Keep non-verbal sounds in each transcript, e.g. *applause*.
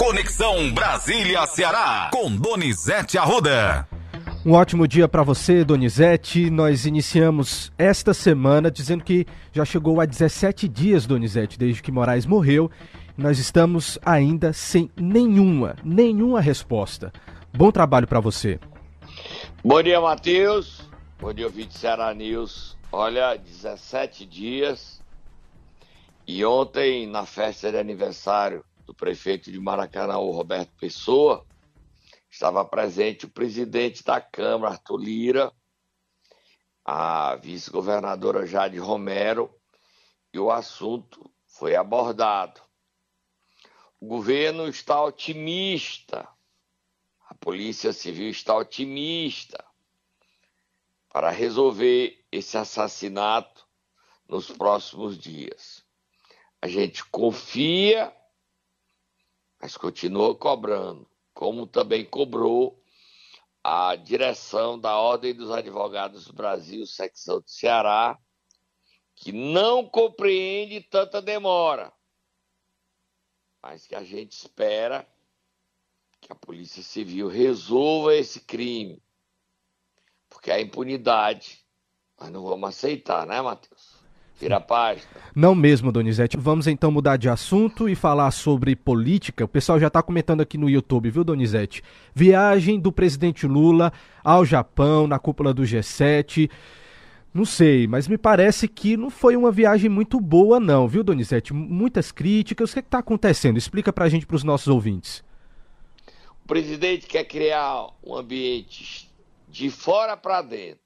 Conexão Brasília-Ceará, com Donizete Arruda. Um ótimo dia para você, Donizete. Nós iniciamos esta semana dizendo que já chegou a 17 dias, Donizete, desde que Moraes morreu. Nós estamos ainda sem nenhuma, nenhuma resposta. Bom trabalho para você. Bom dia, Matheus. Bom dia, ouvinte Ceará News. Olha, 17 dias. E ontem, na festa de aniversário do prefeito de Maracanã, Roberto Pessoa, estava presente o presidente da Câmara, Arthur Lira, a vice-governadora Jade Romero, e o assunto foi abordado. O governo está otimista, a Polícia Civil está otimista para resolver esse assassinato nos próximos dias. A gente confia, mas continua cobrando como também cobrou a direção da Ordem dos Advogados do Brasil, secção do Ceará, que não compreende tanta demora, mas que a gente espera que a Polícia Civil resolva esse crime, porque a impunidade nós não vamos aceitar, né, Matheus? Vira a página. Não mesmo, Donizete. Vamos então mudar de assunto e falar sobre política. O pessoal já está comentando aqui no YouTube, viu, Donizete? Viagem do presidente Lula ao Japão, na cúpula do G7. Não sei, mas me parece que não foi uma viagem muito boa, não, viu, Donizete? Muitas críticas. O que é está acontecendo? Explica para a gente, para os nossos ouvintes. O presidente quer criar um ambiente de fora para dentro.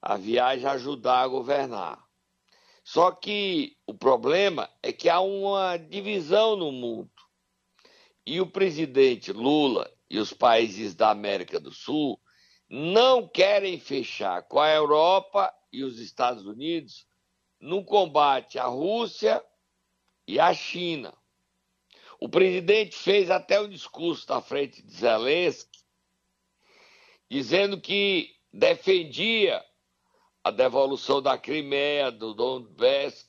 A viagem ajudar a governar. Só que o problema é que há uma divisão no mundo. E o presidente Lula e os países da América do Sul não querem fechar com a Europa e os Estados Unidos no combate à Rússia e à China. O presidente fez até um discurso na frente de Zelensky, dizendo que defendia a devolução da Crimeia, do Donbass,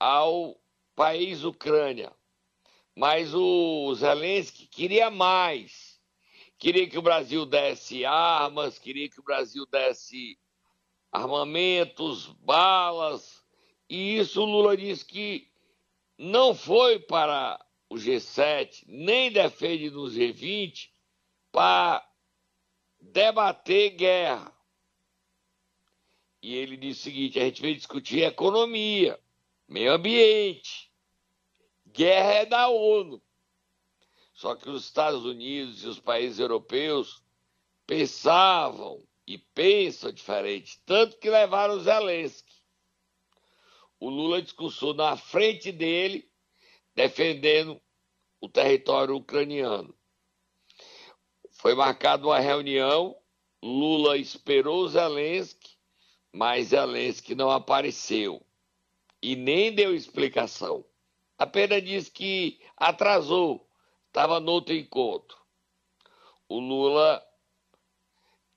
ao país Ucrânia. Mas o Zelensky queria mais. Queria que o Brasil desse armas, queria que o Brasil desse armamentos, balas. E isso o Lula disse que não foi para o G7, nem defende no G20, para debater guerra. E ele disse o seguinte: a gente veio discutir economia, meio ambiente, guerra é da ONU. Só que os Estados Unidos e os países europeus pensavam e pensam diferente, tanto que levaram Zelensky. O Lula discursou na frente dele, defendendo o território ucraniano. Foi marcada uma reunião, Lula esperou Zelensky mas Zelensky não apareceu e nem deu explicação. Apenas disse que atrasou, estava no outro encontro. O Lula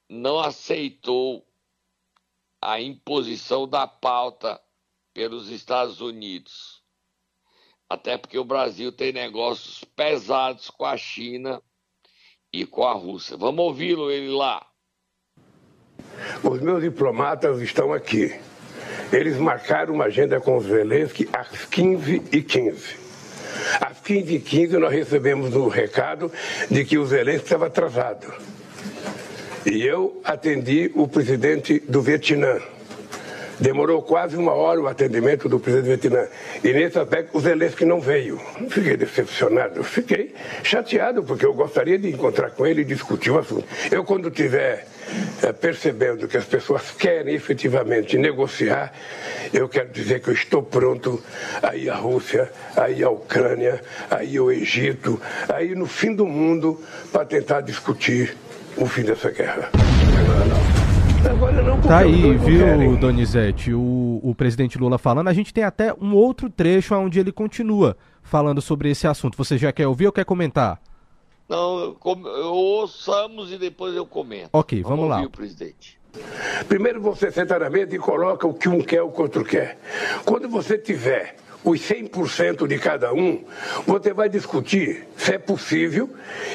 não aceitou a imposição da pauta pelos Estados Unidos. Até porque o Brasil tem negócios pesados com a China e com a Rússia. Vamos ouvi-lo ele lá. Os meus diplomatas estão aqui. Eles marcaram uma agenda com os Zelensky às 15h15. Às 15h15 nós recebemos um recado de que o Zelensky estava atrasado. E eu atendi o presidente do Vietnã. Demorou quase uma hora o atendimento do presidente do Vietnã. E nesse aspecto o Zelensky não veio. Fiquei decepcionado, fiquei chateado, porque eu gostaria de encontrar com ele e discutir o assunto. Eu, quando tiver percebendo que as pessoas querem efetivamente negociar, eu quero dizer que eu estou pronto a ir à Rússia, a ir à Ucrânia, a ir ao Egito, a ir no fim do mundo para tentar discutir o fim dessa guerra. Agora não, tá aí, viu, Donizete, o, o presidente Lula falando. A gente tem até um outro trecho onde ele continua falando sobre esse assunto. Você já quer ouvir ou quer comentar? Não, eu, ouçamos e depois eu comento. Ok, vamos, vamos lá. o presidente. Primeiro você senta na mesa e coloca o que um quer, o que o outro quer. Quando você tiver os 100% de cada um, você vai discutir se é possível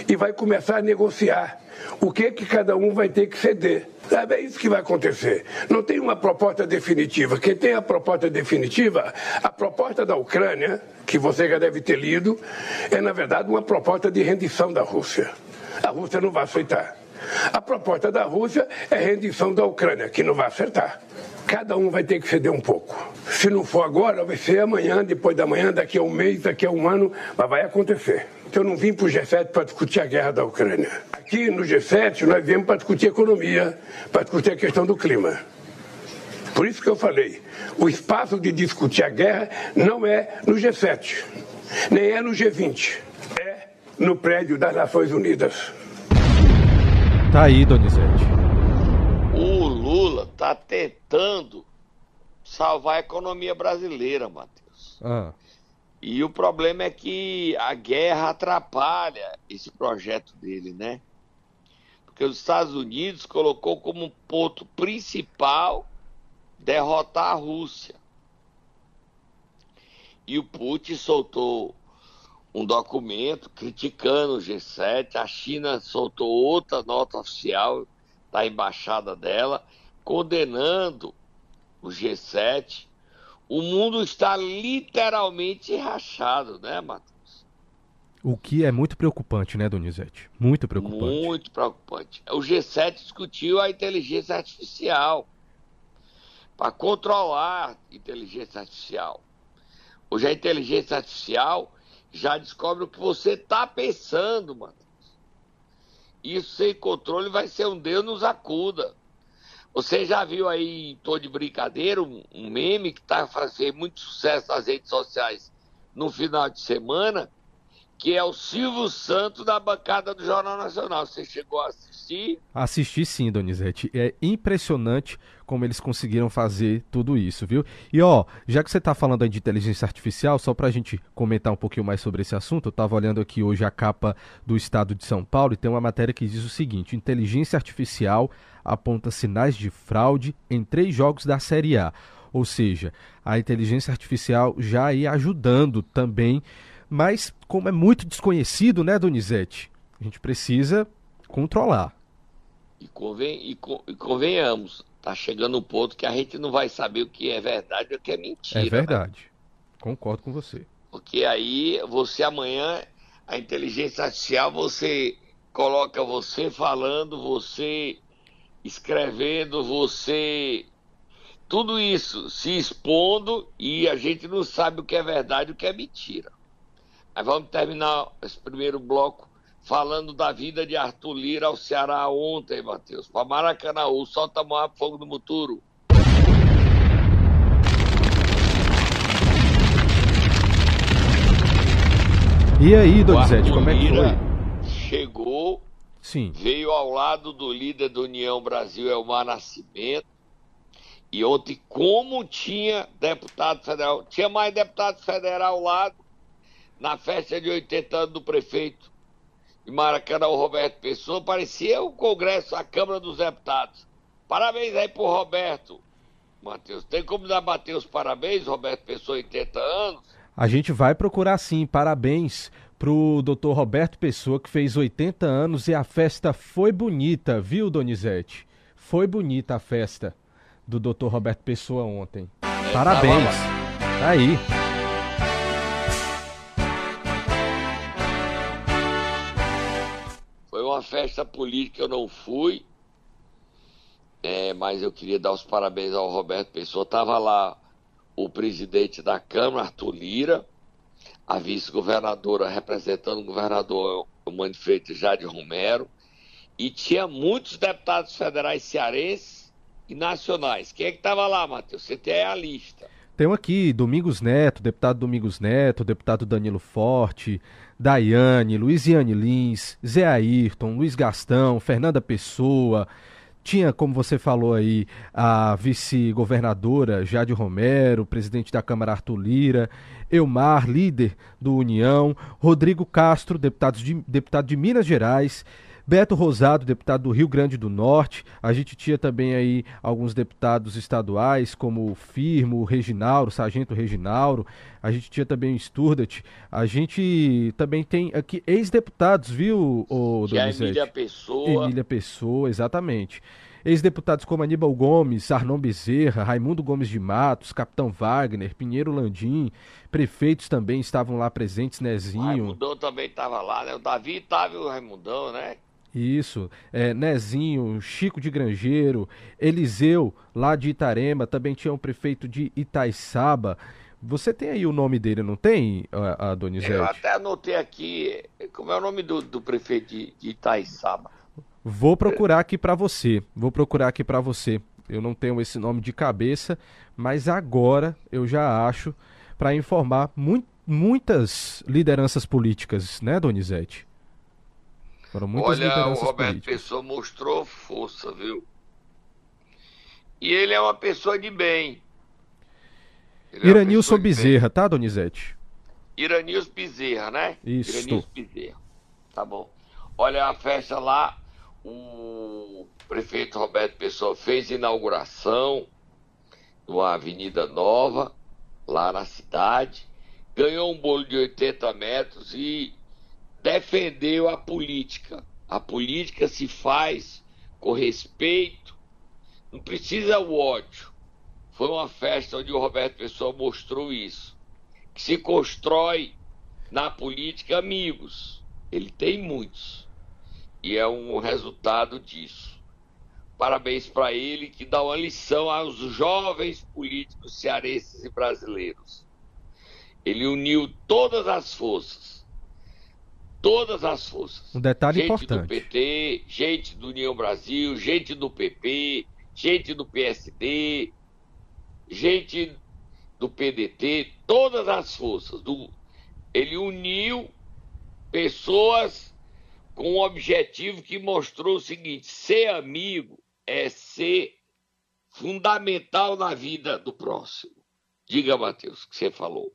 e vai começar a negociar o que que cada um vai ter que ceder. Sabe, é isso que vai acontecer. Não tem uma proposta definitiva. Quem tem a proposta definitiva, a proposta da Ucrânia, que você já deve ter lido, é na verdade uma proposta de rendição da Rússia. A Rússia não vai aceitar. A proposta da Rússia é rendição da Ucrânia, que não vai acertar. Cada um vai ter que ceder um pouco. Se não for agora, vai ser amanhã, depois da manhã, daqui a um mês, daqui a um ano, mas vai acontecer. Eu não vim para o G7 para discutir a guerra da Ucrânia. Aqui no G7 nós viemos para discutir economia, para discutir a questão do clima. Por isso que eu falei, o espaço de discutir a guerra não é no G7, nem é no G20, é no prédio das Nações Unidas. Tá aí, Donizete. O Lula tá tentando salvar a economia brasileira, Matheus. Ah. E o problema é que a guerra atrapalha esse projeto dele, né? Porque os Estados Unidos colocou como ponto principal derrotar a Rússia. E o Putin soltou um documento criticando o G7, a China soltou outra nota oficial da embaixada dela, condenando o G7 o mundo está literalmente rachado, né, Matheus? O que é muito preocupante, né, Donizete? Muito preocupante. Muito preocupante. O G7 discutiu a inteligência artificial para controlar a inteligência artificial. Hoje a inteligência artificial já descobre o que você está pensando, Matheus. Isso sem controle vai ser um Deus nos acuda. Você já viu aí, tô de brincadeira, um, um meme que está fazendo muito sucesso nas redes sociais no final de semana, que é o Silvio Santos da bancada do Jornal Nacional. Você chegou a assistir? Assisti sim, Donizete. É impressionante como eles conseguiram fazer tudo isso, viu? E ó, já que você está falando aí de inteligência artificial, só para a gente comentar um pouquinho mais sobre esse assunto, eu estava olhando aqui hoje a capa do Estado de São Paulo e tem uma matéria que diz o seguinte: inteligência artificial aponta sinais de fraude em três jogos da Série A. Ou seja, a inteligência artificial já ia ajudando também mas como é muito desconhecido, né, Donizete? A gente precisa controlar. E, conven, e, e convenhamos, tá chegando um ponto que a gente não vai saber o que é verdade e o que é mentira. É verdade. Né? Concordo com você. Porque aí você amanhã, a inteligência artificial, você coloca você falando, você escrevendo, você. Tudo isso se expondo e a gente não sabe o que é verdade e o que é mentira. Mas vamos terminar esse primeiro bloco falando da vida de Arthur Lira ao Ceará ontem, Matheus. Para Maracanã, solta Moab Fogo do Muturo. E aí, Donizete, como é que foi? Chegou, Sim. veio ao lado do líder da União Brasil, Elmar Nascimento, e ontem, como tinha deputado federal, tinha mais deputado federal ao lado, na festa de 80 anos do prefeito de Maracanã, o Roberto Pessoa, parecia o Congresso, a Câmara dos Deputados. Parabéns aí pro Roberto, Matheus. Tem como dar bater os parabéns, Roberto Pessoa, 80 anos? A gente vai procurar sim. Parabéns pro doutor Roberto Pessoa, que fez 80 anos e a festa foi bonita, viu, Donizete? Foi bonita a festa do doutor Roberto Pessoa ontem. Parabéns. Tá aí. Festa política eu não fui, é, mas eu queria dar os parabéns ao Roberto Pessoa. Estava lá o presidente da Câmara, Arthur Lira, a vice-governadora representando o governador o Manfredo Jade Romero, e tinha muitos deputados federais cearenses e nacionais. Quem é que estava lá, Matheus? Você tem a lista. Tem aqui Domingos Neto, deputado Domingos Neto, deputado Danilo Forte, Daiane, Luiziane Lins, Zé Ayrton, Luiz Gastão, Fernanda Pessoa. Tinha, como você falou aí, a vice-governadora Jade Romero, presidente da Câmara Arthur Lira, Elmar, líder do União, Rodrigo Castro, deputado de, deputado de Minas Gerais, Beto Rosado, deputado do Rio Grande do Norte. A gente tinha também aí alguns deputados estaduais, como o Firmo, o Reginauro, Sargento Reginauro. A gente tinha também o Sturdat. A gente também tem aqui ex-deputados, viu, o Donizete? Emília Pessoa. Emília Pessoa, exatamente. Ex-deputados como Aníbal Gomes, Arnon Bezerra, Raimundo Gomes de Matos, Capitão Wagner, Pinheiro Landim, prefeitos também estavam lá presentes, Nezinho. O Raimundão também estava lá, né? O Davi estava o Raimundão, né? Isso, é, Nezinho, Chico de Grangeiro, Eliseu, lá de Itarema, também tinha um prefeito de Itaiçaba. Você tem aí o nome dele, não tem, a, a Donizete? Eu até anotei aqui, como é o nome do, do prefeito de, de Itaiçaba? Vou procurar aqui para você. Vou procurar aqui para você. Eu não tenho esse nome de cabeça, mas agora eu já acho para informar mu muitas lideranças políticas, né, Donizete? Foram muitas Olha, o Roberto políticas. Pessoa mostrou força, viu? E ele é uma pessoa de bem. Ele é Iranilson é Bezerra, tá, Donizete? Iranilson Bezerra, né? Isso. Iranilson Bezerra. Tá bom. Olha a festa lá, o prefeito Roberto Pessoa fez inauguração numa avenida nova, lá na cidade, ganhou um bolo de 80 metros e defendeu a política. A política se faz com respeito, não precisa o ódio. Foi uma festa onde o Roberto Pessoa mostrou isso. Que se constrói na política amigos. Ele tem muitos e é um resultado disso. Parabéns para ele, que dá uma lição aos jovens políticos cearenses e brasileiros. Ele uniu todas as forças. Todas as forças. Um detalhe gente importante. do PT, gente do União Brasil, gente do PP, gente do PSD, gente do PDT, todas as forças. Do... Ele uniu pessoas com um objetivo que mostrou o seguinte: ser amigo é ser fundamental na vida do próximo. Diga, Matheus, o que você falou.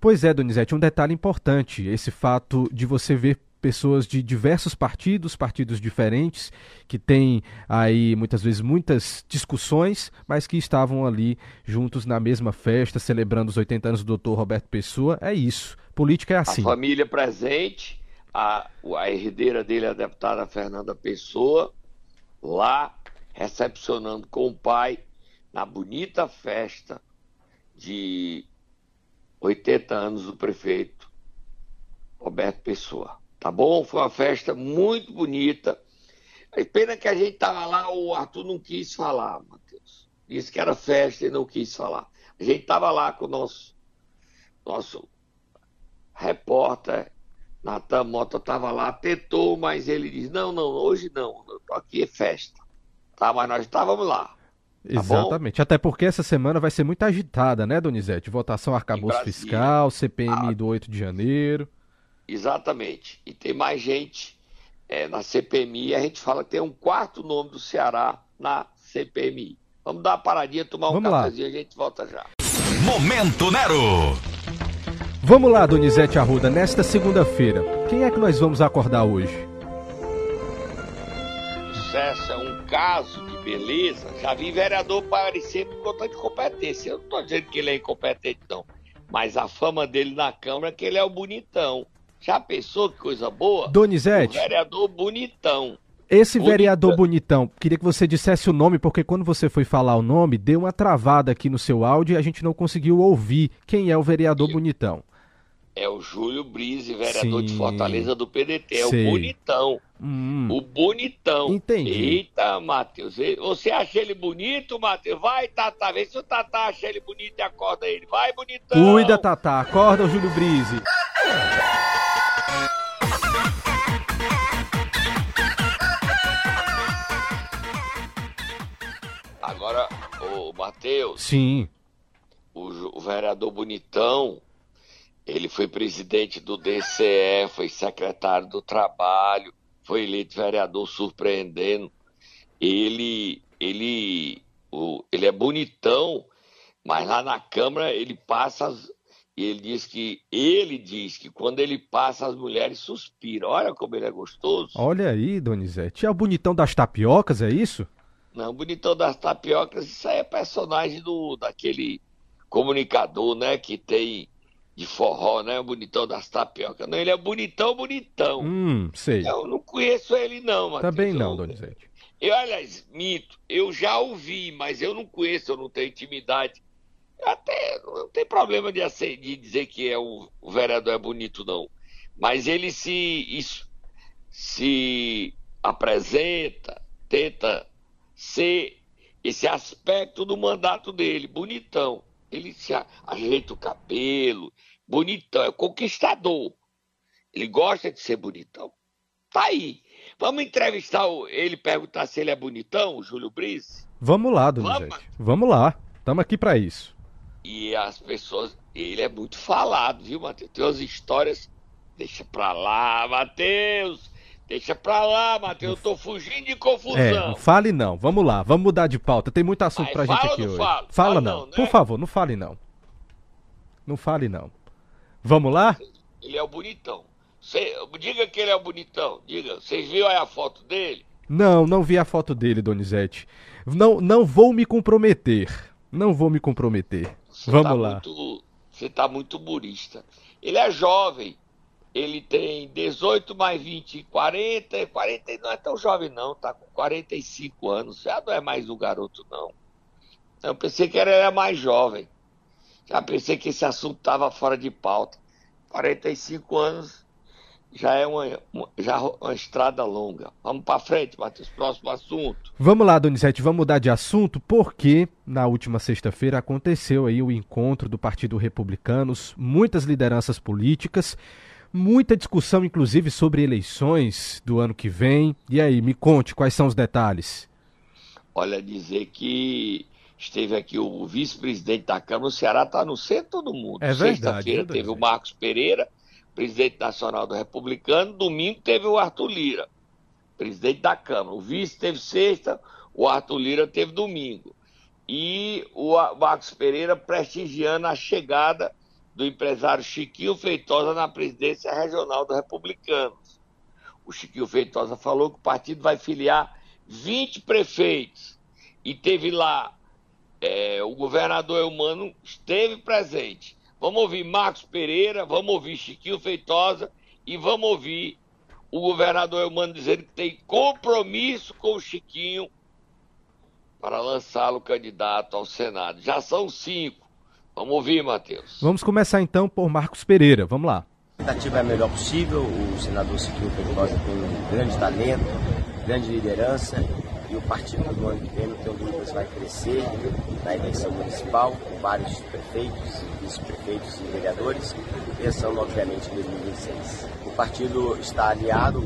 Pois é, Donizete, um detalhe importante, esse fato de você ver pessoas de diversos partidos, partidos diferentes, que têm aí muitas vezes muitas discussões, mas que estavam ali juntos na mesma festa, celebrando os 80 anos do doutor Roberto Pessoa. É isso. Política é assim. A família presente, a, a herdeira dele, a deputada Fernanda Pessoa, lá recepcionando com o pai na bonita festa de 80 anos do prefeito Roberto Pessoa. Tá bom? Foi uma festa muito bonita. Pena que a gente tava lá, o Arthur não quis falar, Matheus. Disse que era festa e não quis falar. A gente tava lá com o nosso, nosso repórter Natan Mota estava lá, tentou, mas ele disse: não, não, hoje não, aqui é festa. Tá, mas nós estávamos lá. Tá Exatamente. Bom? Até porque essa semana vai ser muito agitada, né, Donizete? Votação arcabouço fiscal, CPMI ah, do 8 de janeiro. Exatamente. E tem mais gente é, na CPMI. A gente fala que tem um quarto nome do Ceará na CPMI. Vamos dar uma paradinha, tomar um Vamos cafezinho e a gente volta já. Momento Nero! Vamos lá, Donizete Arruda, nesta segunda-feira, quem é que nós vamos acordar hoje? É um caso de beleza. Já vi vereador parecer por conta de competência. Eu não estou dizendo que ele é incompetente, não. Mas a fama dele na Câmara é que ele é o bonitão. Já pensou que coisa boa? Donizete. Vereador bonitão. Esse vereador bonitão, queria que você dissesse o nome, porque quando você foi falar o nome, deu uma travada aqui no seu áudio e a gente não conseguiu ouvir quem é o vereador bonitão é o Júlio Brise, vereador Sim. de Fortaleza do PDT. É Sei. o bonitão. Hum. O bonitão. Entendi. Eita, Matheus. Você acha ele bonito, Matheus? Vai, Tata. Vê se o Tata acha ele bonito e acorda ele. Vai, bonitão. Cuida, Tata. Acorda o Júlio Brise. Agora, o Matheus. Sim. O, o vereador bonitão ele foi presidente do DCE, foi secretário do Trabalho, foi eleito vereador surpreendendo. Ele, ele, o, ele é bonitão, mas lá na Câmara ele passa ele diz que ele diz que quando ele passa as mulheres suspiram. Olha como ele é gostoso. Olha aí, Donizete. É o bonitão das tapiocas, é isso? Não, bonitão das tapiocas, isso aí é personagem do daquele comunicador, né, que tem de forró, né, o bonitão das tapiocas. Não, ele é bonitão, bonitão. Hum, sei. Eu não conheço ele não, Matheus. Também não, Donizete. Eu, aliás, mito, eu já ouvi, mas eu não conheço, eu não tenho intimidade. Até não tem problema de, de dizer que é o, o vereador é bonito, não. Mas ele se, isso- se apresenta, tenta ser esse aspecto do mandato dele, bonitão. Ele se ajeita o cabelo, bonitão, é conquistador. Ele gosta de ser bonitão. Tá aí. Vamos entrevistar ele, perguntar se ele é bonitão, o Júlio Brice? Vamos lá, Donizete. Vamos lá. Estamos aqui para isso. E as pessoas. Ele é muito falado, viu, Matheus? Tem umas histórias. Deixa pra lá, Matheus! Deixa pra lá, Matheus. Eu tô fugindo de É, confusão. não fale não. Vamos lá, vamos mudar de pauta. Tem muito assunto Aí pra gente aqui hoje. fala? Fala não. não, né? Por favor, não fale não. Não fale não. Vamos lá? Ele é o bonitão. Cê- diga que ele é o bonitão. Diga. Vocês viram aí a foto dele? Não, não vi a foto dele, Donizete. Não, não vou me comprometer. Não vou me comprometer. Você Vamos tá lá. Muito, você tá muito burista. Ele é jovem. Ele tem 18 mais 20, 40. 40 não é tão jovem, não. Tá com 45 anos. Já não é mais um garoto, não. Eu pensei que era mais jovem. Já pensei que esse assunto estava fora de pauta. 45 anos já é uma, uma- já uma estrada longa. Vamos para frente, Matheus. Próximo assunto. Vamos lá, Donizete, vamos mudar de assunto porque na última sexta-feira aconteceu aí o encontro do Partido Republicanos, muitas lideranças políticas, muita discussão inclusive sobre eleições do ano que vem. E aí, me conte quais são os detalhes. Olha, dizer que esteve aqui o vice-presidente da Câmara, o Ceará está no centro do mundo. É Sexta-feira viu, teve o? Marcos Pereira, presidente nacional do Republicano, domingo teve o Arthur Lira, presidente da Câmara. O vice teve sexta, o Arthur Lira teve domingo. E o Marcos Pereira prestigiando a chegada do empresário Chiquinho Feitosa na presidência regional do Republicanos. O Chiquinho Feitosa falou que o partido vai filiar 20 prefeitos. E teve lá, é, o governador Eumano esteve presente. Vamos ouvir Marcos Pereira, vamos ouvir Chiquinho Feitosa e vamos ouvir o governador Eumano dizendo que tem compromisso com o Chiquinho para lançá-lo candidato ao Senado. Já são cinco. Vamos ouvir, Matheus. Vamos começar então por Marcos Pereira. Vamos lá. A tentativa é a melhor possível. O senador Siquinho Feitosa tem um grande talento, grande liderança e o partido do ano que vem, não tenho dúvidas, vai crescer na eleição municipal, com vários prefeitos, vice-prefeitos e vereadores, pensando, obviamente, em 2026. O partido está aliado,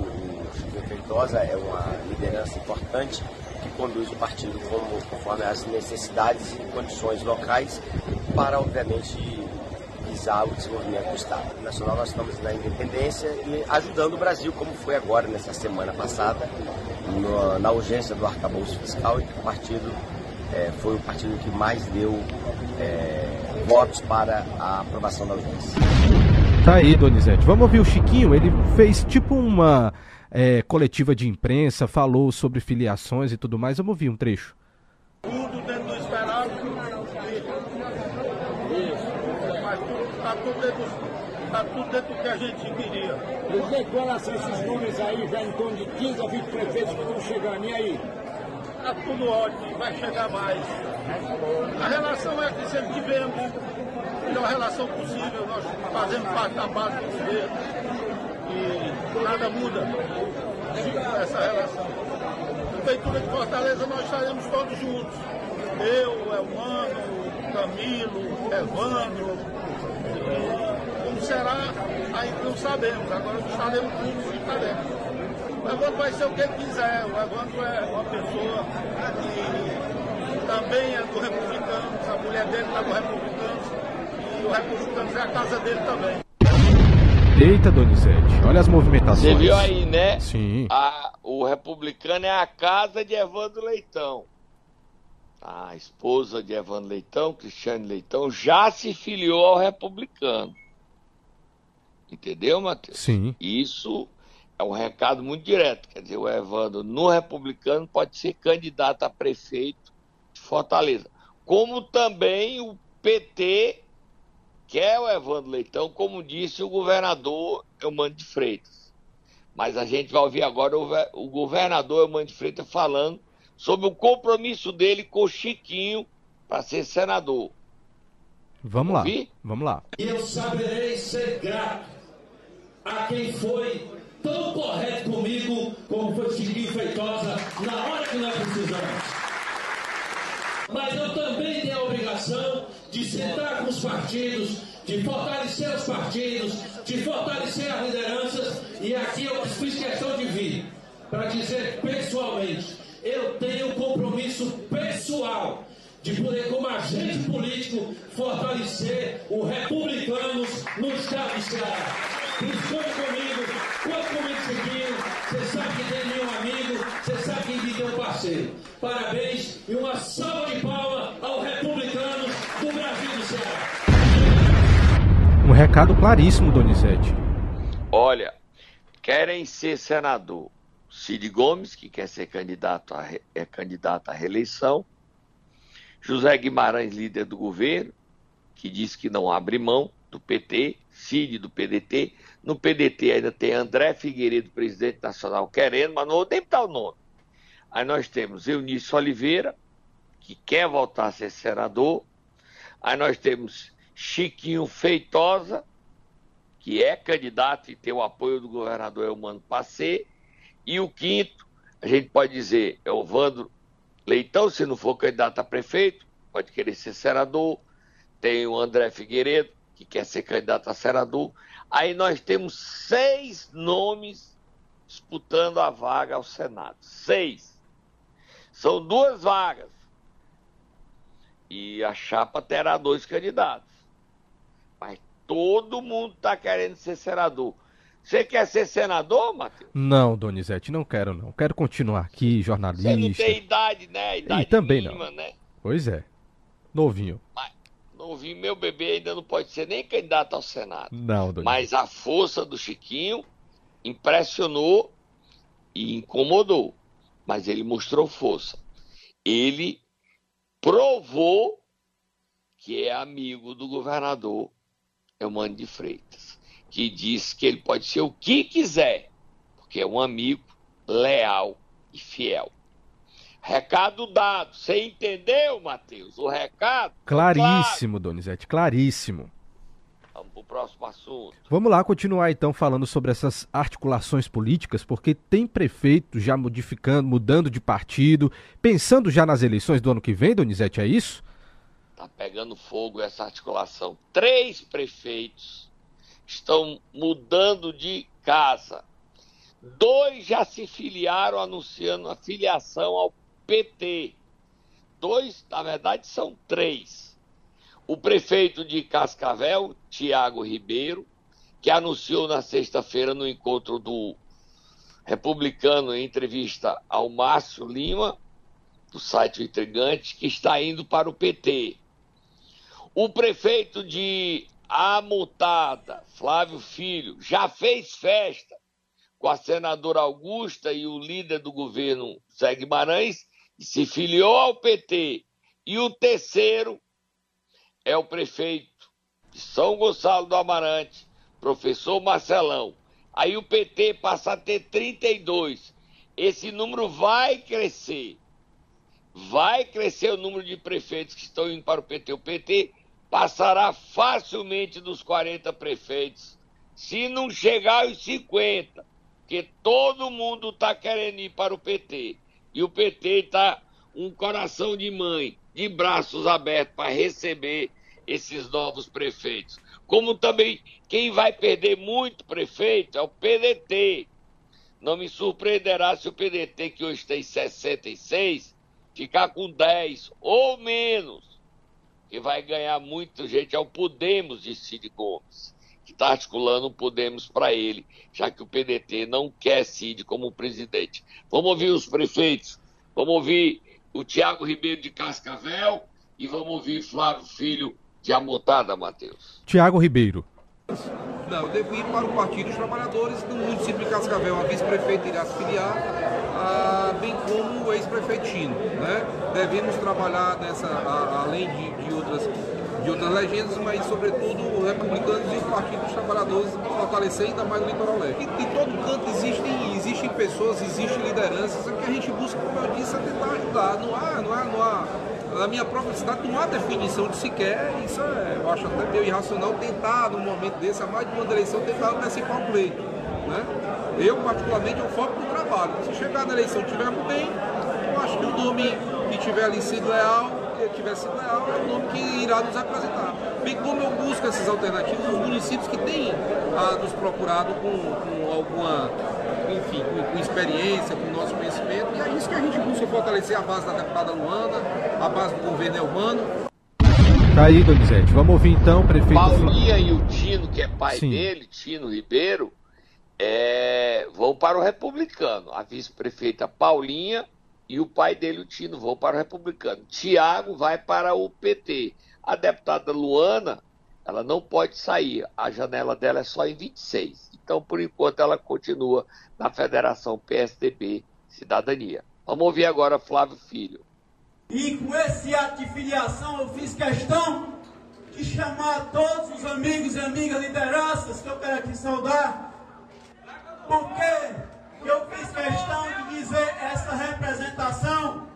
Feitosa é uma liderança importante que conduz o partido como, conforme as necessidades e condições locais para, obviamente, visar o desenvolvimento do Estado. Nacional nós estamos na independência e ajudando o Brasil, como foi agora nessa semana passada, no- na urgência do arcabouço fiscal, e que o partido eh, foi o partido que mais deu eh, votos para a aprovação da urgência. Tá aí, Donizete. Vamos ouvir o Chiquinho. Ele fez tipo uma é, coletiva de imprensa, falou sobre filiações e tudo mais. Vamos ouvir um trecho. tudo dentro do esperado. Isso. Mas tudo, tá, tudo dentro, tá tudo dentro do que a gente queria. Presidente, com relação a esses nomes aí, já em torno de 15 a 20 prefeitos que estão chegando, e aí? Tá tudo ótimo, vai chegar mais. A relação é que sempre tivemos, a melhor relação possível, nós fazemos parte da base do governo e nada muda essa relação. Prefeitura de Fortaleza nós estaremos todos juntos. Eu, Elmano, Camilo, Evandro, como será, ainda não sabemos. Agora estaremos juntos e estaremos. O Evandro vai ser o que ele quiser. O Evandro é uma pessoa que também é do Republicanos, a mulher dele está do Republicanos, e o Republicanos é a casa dele também. Eita, Donizete. Olha as movimentações. Você viu aí, né? Sim. A- o republicano é a casa de Evandro Leitão. a esposa de Evandro Leitão, Cristiane Leitão, já se filiou ao republicano. Entendeu, Matheus? Sim. Isso é um recado muito direto. Quer dizer, o Evandro, no republicano, pode ser candidato a prefeito de Fortaleza. Como também o PT quer o Evandro Leitão, como disse o governador Eumano de Freitas. Mas a gente vai ouvir agora o, governador Eumano de Freitas falando sobre o compromisso dele com o Chiquinho para ser senador. Vamos lá. Vamos lá. E eu saberei ser grato a quem foi tão correto comigo como foi Chiquinho Feitosa na hora que nós precisamos. Mas eu também tenho a obrigação de sentar com os partidos, de fortalecer os partidos, de fortalecer as lideranças, e aqui eu fiz questão de vir para dizer pessoalmente eu tenho compromisso pessoal de poder, como agente político, fortalecer os republicanos no estado do Ceará. Escolha comigo, conta comigo, Chiquinho. Você sabe que tem meu amigo, você sabe que me deu um parceiro. Parabéns e uma salva de palmas aos republicanos recado claríssimo, Donizete. Olha, querem ser senador Cid Gomes, que quer ser candidato a, é candidato à reeleição, José Guimarães, líder do governo, que diz que não abre mão do PT, Cid do PDT. No PDT ainda tem André Figueiredo, presidente nacional, querendo, mas não vou nem dar o nome. Aí nós temos Eunício Oliveira, que quer voltar a ser senador. Aí nós temos Chiquinho Feitosa, que é candidato e tem o apoio do governador Elmano Passê. E o quinto, a gente pode dizer, é o Vando Leitão, se não for candidato a prefeito, pode querer ser senador. Tem o André Figueiredo, que quer ser candidato a senador. Aí nós temos seis nomes disputando a vaga ao Senado. Seis. São duas vagas. E a chapa terá dois candidatos. Todo mundo está querendo ser senador. Você quer ser senador, Matheus? Não, Donizete, não quero não. Quero continuar aqui, jornalista. Você não tem idade, né? Idade e também mínima, não. né? Pois é. Novinho. Mas, novinho, meu bebê ainda não pode ser nem candidato ao Senado. Não, Donizete. Mas a força do Chiquinho impressionou e incomodou. Mas ele mostrou força. Ele provou que é amigo do governador Eumano de Freitas que diz que ele pode ser o que quiser, porque é um amigo leal e fiel. Recado dado. Você entendeu, Matheus? O recado? Claríssimo, claro. Donizete, claríssimo. Vamos para o próximo assunto. Vamos lá continuar então falando sobre essas articulações políticas, porque tem prefeito já modificando, mudando de partido, pensando já nas eleições do ano que vem, Donizete, é isso? Tá pegando fogo essa articulação. Três prefeitos estão mudando de casa. Dois já se filiaram anunciando a filiação ao PT. Dois, na verdade, são três. O prefeito de Cascavel, Tiago Ribeiro, que anunciou na sexta-feira no encontro do republicano em entrevista ao Márcio Lima, do site Intrigante, que está indo para o PT. O prefeito de a mutada, Flávio Filho, já fez festa com a senadora Augusta e o líder do governo, Zé Guimarães, se filiou ao PT. E o terceiro é o prefeito de São Gonçalo do Amarante, professor Marcelão. Aí o PT passa a ter 32. Esse número vai crescer. Vai crescer o número de prefeitos que estão indo para o PT. O PT passará facilmente dos 40 prefeitos, se não chegar aos 50, porque todo mundo está querendo ir para o PT. E o PT está um coração de mãe, de braços abertos para receber esses novos prefeitos. Como também quem vai perder muito prefeito é o PDT. Não me surpreenderá se o PDT, que hoje tem 66, ficar com 10 ou menos que vai ganhar muito gente é o Podemos de Cid Gomes, que está articulando o Podemos para ele, já que o PDT não quer Cid como presidente. Vamos ouvir os prefeitos, vamos ouvir o Tiago Ribeiro de Cascavel e vamos ouvir Flávio Filho de Amontada, Matheus. Tiago Ribeiro. Não, eu devo ir para o Partido dos Trabalhadores no município de Cascavel. A vice-prefeita irá se filiar, ah, bem como o ex-prefeito Chino. Né? Devemos trabalhar nessa, a, além de, de, outras, de outras legendas, mas sobretudo os republicanos e o Partido dos Trabalhadores fortalecer ainda mais o litoral leste. Em, todo canto existem, existem pessoas, existem lideranças, o que a gente busca, como eu disse, é tentar ajudar. Não há, não há, não há na minha própria cidade não há definição de sequer, isso é, eu acho até meio irracional tentar, num momento desse, a mais de uma eleição, tentar antecipar o pleito. Né? Eu, particularmente, eu foco no trabalho. Se chegar na eleição e estivermos bem, eu acho que o nome que tiver ali sido leal, que tiver sido leal, é o nome que irá nos representar. Bem como eu busco essas alternativas nos municípios que têm ah, nos procurado com, com alguma enfim, com, com, experiência, com nosso conhecimento, e é isso que a gente busca fortalecer a base da deputada Luana, a base do governo urbano. Tá aí, Donizete. Vamos ouvir então o prefeito. Paulinha e o Tino, que é pai Sim. dele, Tino Ribeiro, é, vão para o republicano. A vice-prefeita Paulinha e o pai dele, o Tino, vão para o republicano. Tiago vai para o PT. A deputada Luana, ela não pode sair. A janela dela é só em 26. Então, por enquanto, ela continua na Federação PSDB Cidadania. Vamos ouvir agora Flávio Filho. E com esse ato de filiação, eu fiz questão de chamar todos os amigos e amigas lideranças que eu quero aqui saudar, porque eu fiz questão de dizer essa representação,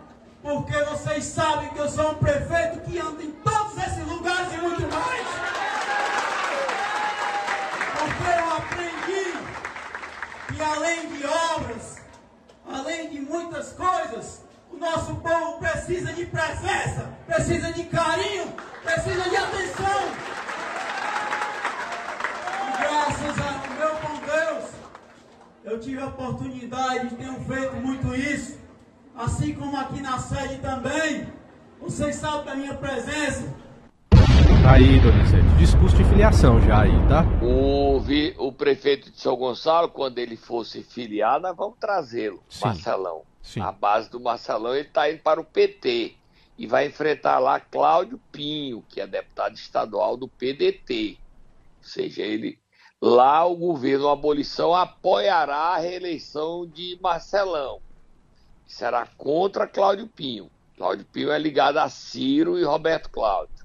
porque vocês sabem que eu sou um prefeito que anda em todos esses lugares e muito mais. E além de obras, além de muitas coisas, o nosso povo precisa de presença, precisa de carinho, precisa de atenção. E graças ao meu bom Deus, eu tive a oportunidade de ter feito muito isso, assim como aqui na sede também. Vocês sabem da minha presença. Tá aí, Donizete. Discurso de filiação já aí, tá? O, o prefeito de São Gonçalo, quando ele fosse filiar, nós vamos trazê-lo, Marcelão. Sim. A base do Marcelão, ele está indo para o PT. E vai enfrentar lá Cláudio Pinho, que é deputado estadual do PDT. Ou seja, ele. Lá o governo a abolição apoiará a reeleição de Marcelão. Será contra Cláudio Pinho. Cláudio Pinho é ligado a Ciro e Roberto Cláudio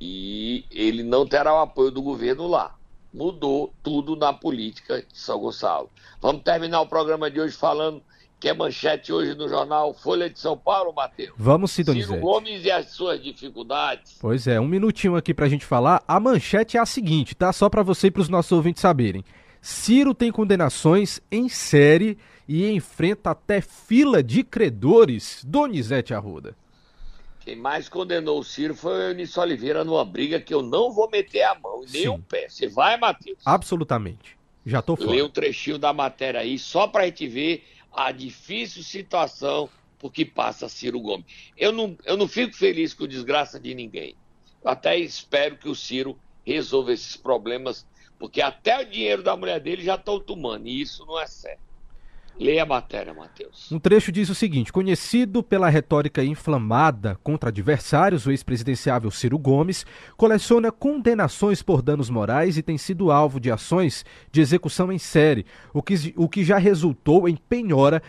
e ele não terá o apoio do governo lá. Mudou tudo na política de São Gonçalo. Vamos terminar o programa de hoje falando que é manchete hoje no jornal Folha de São Paulo, Matheus. Vamos sim, Donizete. Ciro Gomes e as suas dificuldades. Pois é, um minutinho aqui pra gente falar. A manchete é a seguinte, tá? Só para você e pros nossos ouvintes saberem. Ciro tem condenações em série e enfrenta até fila de credores. Donizete Arruda. Quem mais condenou o Ciro foi o Eunício Oliveira numa briga que eu não vou meter a mão nem Sim. o pé. Você vai, Matheus? Absolutamente. Já tô fora. Lê um trechinho da matéria aí, só pra gente ver a difícil situação por que passa Ciro Gomes. Eu não, eu não fico feliz com desgraça de ninguém. Eu até espero que o Ciro resolva esses problemas, porque até o dinheiro da mulher dele já estão tomando, e isso não é certo. Leia a matéria, Matheus. Um trecho diz o seguinte: conhecido pela retórica inflamada contra adversários, o ex-presidenciável Ciro Gomes coleciona condenações por danos morais e tem sido alvo de ações de execução em série, o que, o que já resultou em penhora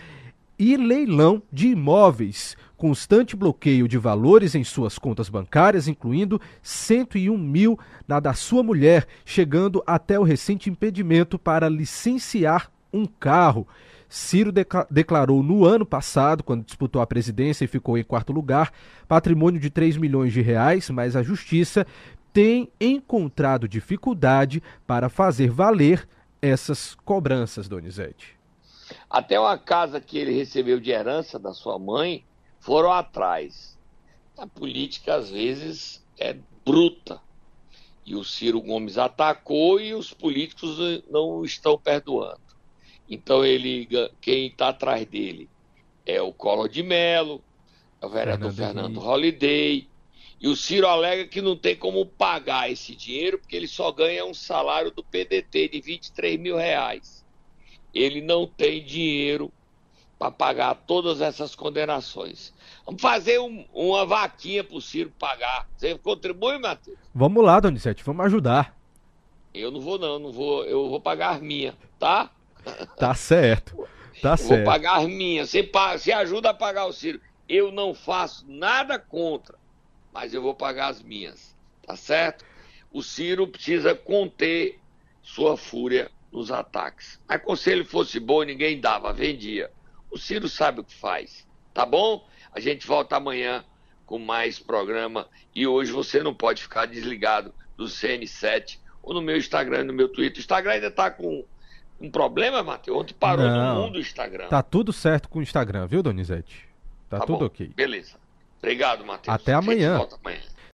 e leilão de imóveis, constante bloqueio de valores em suas contas bancárias, incluindo 101 mil na da sua mulher, chegando até o recente impedimento para licenciar um carro. Ciro declarou no ano passado, quando disputou a presidência e ficou em quarto lugar, patrimônio de 3 milhões de reais, mas a justiça tem encontrado dificuldade para fazer valer essas cobranças, Donizete. Até uma casa que ele recebeu de herança da sua mãe foram atrás. A política, às vezes, é bruta. E o Ciro Gomes atacou e os políticos não estão perdoando. Então ele, quem está atrás dele é o Collor de Mello, é o vereador Fernando, Fernando Holliday. E o Ciro alega que não tem como pagar esse dinheiro porque ele só ganha um salário do PDT de 23 mil reais. Ele não tem dinheiro para pagar todas essas condenações. Vamos fazer um, uma vaquinha pro Ciro pagar. Você contribui, Matheus? Vamos lá, Donizete, vamos ajudar. Eu não vou não, não vou, eu vou pagar as minhas, tá? *laughs* Tá certo. Tá eu certo. Vou pagar as minhas. Você, você ajuda a pagar o Ciro. Eu não faço nada contra, mas eu vou pagar as minhas, tá certo? O Ciro precisa conter sua fúria nos ataques. Mas se ele fosse bom, ninguém dava, vendia. O Ciro sabe o que faz, tá bom? A gente volta amanhã com mais programa e hoje você não pode ficar desligado do CN7 ou no meu Instagram, no meu Twitter. O Instagram ainda tá com um problema, Matheus? Ontem parou Não. no mundo o Instagram. Tá tudo certo com o Instagram, viu, Donizete? Tá, Tá tudo bom, ok. Beleza. Obrigado, Matheus. Até A gente amanhã. volta amanhã.